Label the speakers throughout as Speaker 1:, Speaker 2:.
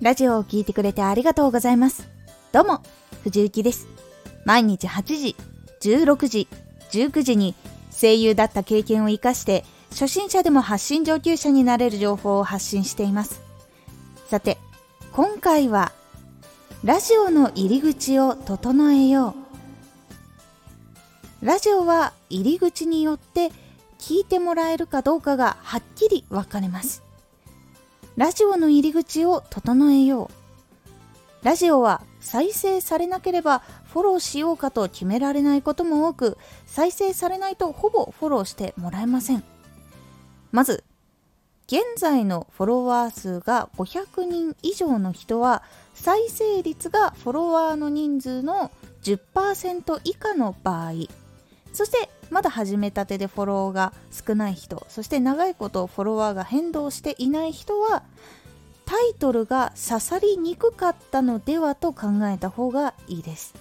Speaker 1: ラジオを聴いてくれてありがとうございます。どうも、藤幸です。毎日8時、16時、19時に声優だった経験を活かして、初心者でも発信上級者になれる情報を発信しています。さて、今回は、ラジオの入り口を整えよう。ラジオは入り口によって聞いてもらえるかどうかがはっきり分かれます。ラジオの入り口を整えよう。ラジオは再生されなければフォローしようかと決められないことも多く、再生されないとほぼフォローしてもらえません。まず、現在のフォロワー数が500人以上の人は、再生率がフォロワーの人数の10%以下の場合、そしてまだ始めたてでフォローが少ない人そして長いことフォロワーが変動していない人はタイトルが刺さりにくかったのではと考えた方がいいです。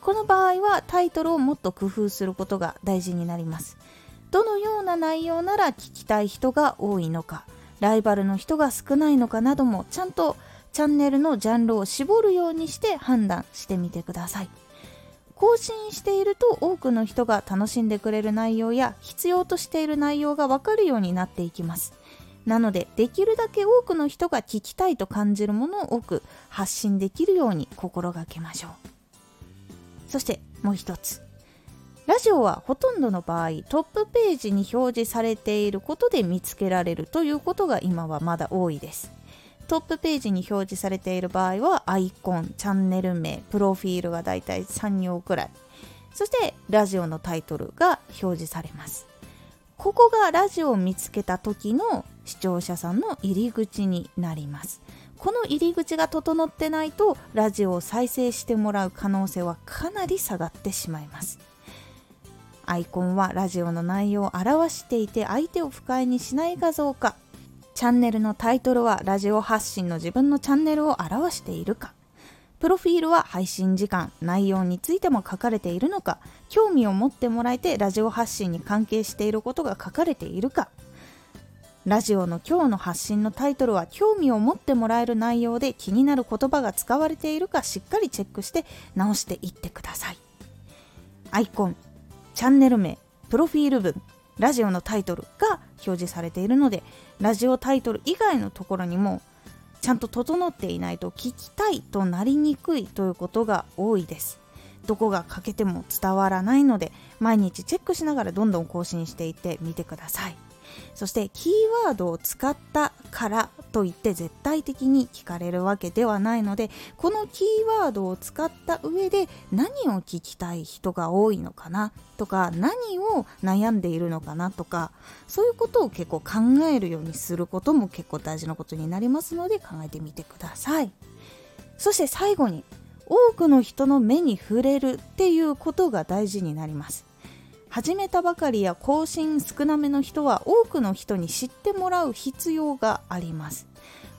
Speaker 1: この場合はタイトルをもっと工夫することが大事になります。どのような内容なら聞きたい人が多いのかライバルの人が少ないのかなどもちゃんとチャンネルのジャンルを絞るようにして判断してみてください。更新していると多くの人が楽しんでくれる内容や必要としている内容がわかるようになっていきます。なのでできるだけ多くの人が聞きたいと感じるものを多く発信できるように心がけましょう。そしてもう一つ。ラジオはほとんどの場合トップページに表示されていることで見つけられるということが今はまだ多いです。トップページに表示されている場合はアイコン、チャンネル名、プロフィールがだいたい3行くらい。そしてラジオのタイトルが表示されます。ここがラジオを見つけた時の視聴者さんの入り口になります。この入り口が整ってないとラジオを再生してもらう可能性はかなり下がってしまいます。アイコンはラジオの内容を表していて相手を不快にしない画像かチャンネルのタイトルはラジオ発信の自分のチャンネルを表しているか。プロフィールは配信時間内容についても書かれているのか。興味を持ってもらえてラジオ発信に関係していることが書かれているか。ラジオの今日の発信のタイトルは興味を持ってもらえる内容で気になる言葉が使われているかしっかりチェックして直していってください。アイコンチャンネル名プロフィール文ラジオのタイトルが表示されているのでラジオタイトル以外のところにもちゃんと整っていないと聞きたいとなりにくいということが多いです。どこが欠けても伝わらないので毎日チェックしながらどんどん更新していってみてください。そしてキーワードを使ったからといって絶対的に聞かれるわけではないのでこのキーワードを使った上で何を聞きたい人が多いのかなとか何を悩んでいるのかなとかそういうことを結構考えるようにすることも結構大事なことになりますので考えてみてください。そして最後に多くの人の目に触れるっていうことが大事になります。始めたばかりや更新少なめの人は多くの人に知ってもらう必要があります。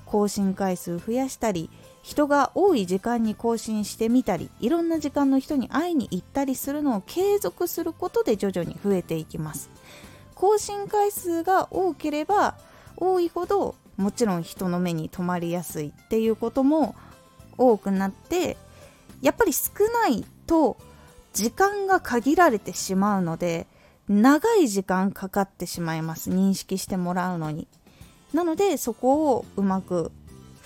Speaker 1: 更新回数増やしたり人が多い時間に更新してみたりいろんな時間の人に会いに行ったりするのを継続することで徐々に増えていきます。更新回数が多ければ多いほどもちろん人の目に留まりやすいっていうことも多くなってやっぱり少ないと時間が限られてしまうので長い時間かかってしまいます。認識してもらうのに。なのでそこをうまく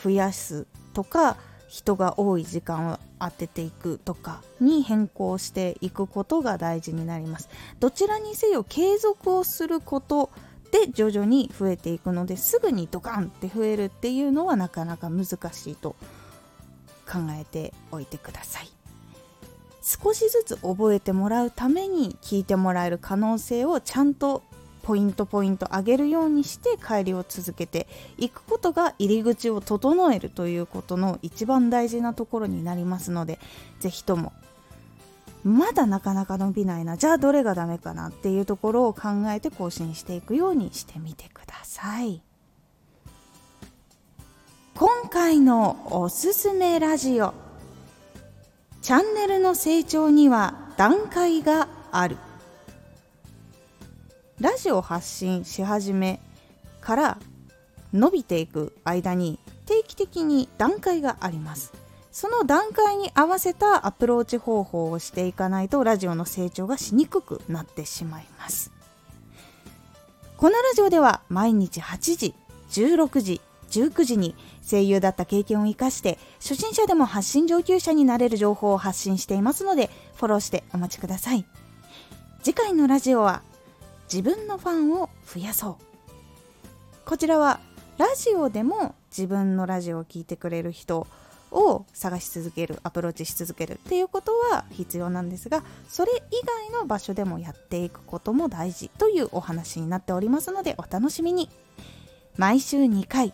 Speaker 1: 増やすとか人が多い時間を当てていくとかに変更していくことが大事になります。どちらにせよ継続をすることで徐々に増えていくのですぐにドカンって増えるっていうのはなかなか難しいと考えておいてください。少しずつ覚えてもらうために聞いてもらえる可能性をちゃんとポイントポイント上げるようにして帰りを続けていくことが入り口を整えるということの一番大事なところになりますので是非ともまだなかなか伸びないなじゃあどれがダメかなっていうところを考えて更新していくようにしてみてください。今回のおすすめラジオチャンネルの成長には段階がある。ラジオ発信し始めから伸びていく間に定期的に段階があります。その段階に合わせたアプローチ方法をしていかないとラジオの成長がしにくくなってしまいます。このラジオでは毎日8時16時19時に声優だった経験を生かして初心者でも発信上級者になれる情報を発信していますのでフォローしてお待ちください。次回のラジオは自分のファンを増やそう。こちらはラジオでも自分のラジオを聴いてくれる人を探し続けるアプローチし続けるっていうことは必要なんですがそれ以外の場所でもやっていくことも大事というお話になっておりますのでお楽しみに。毎週2回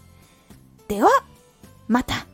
Speaker 1: では、また。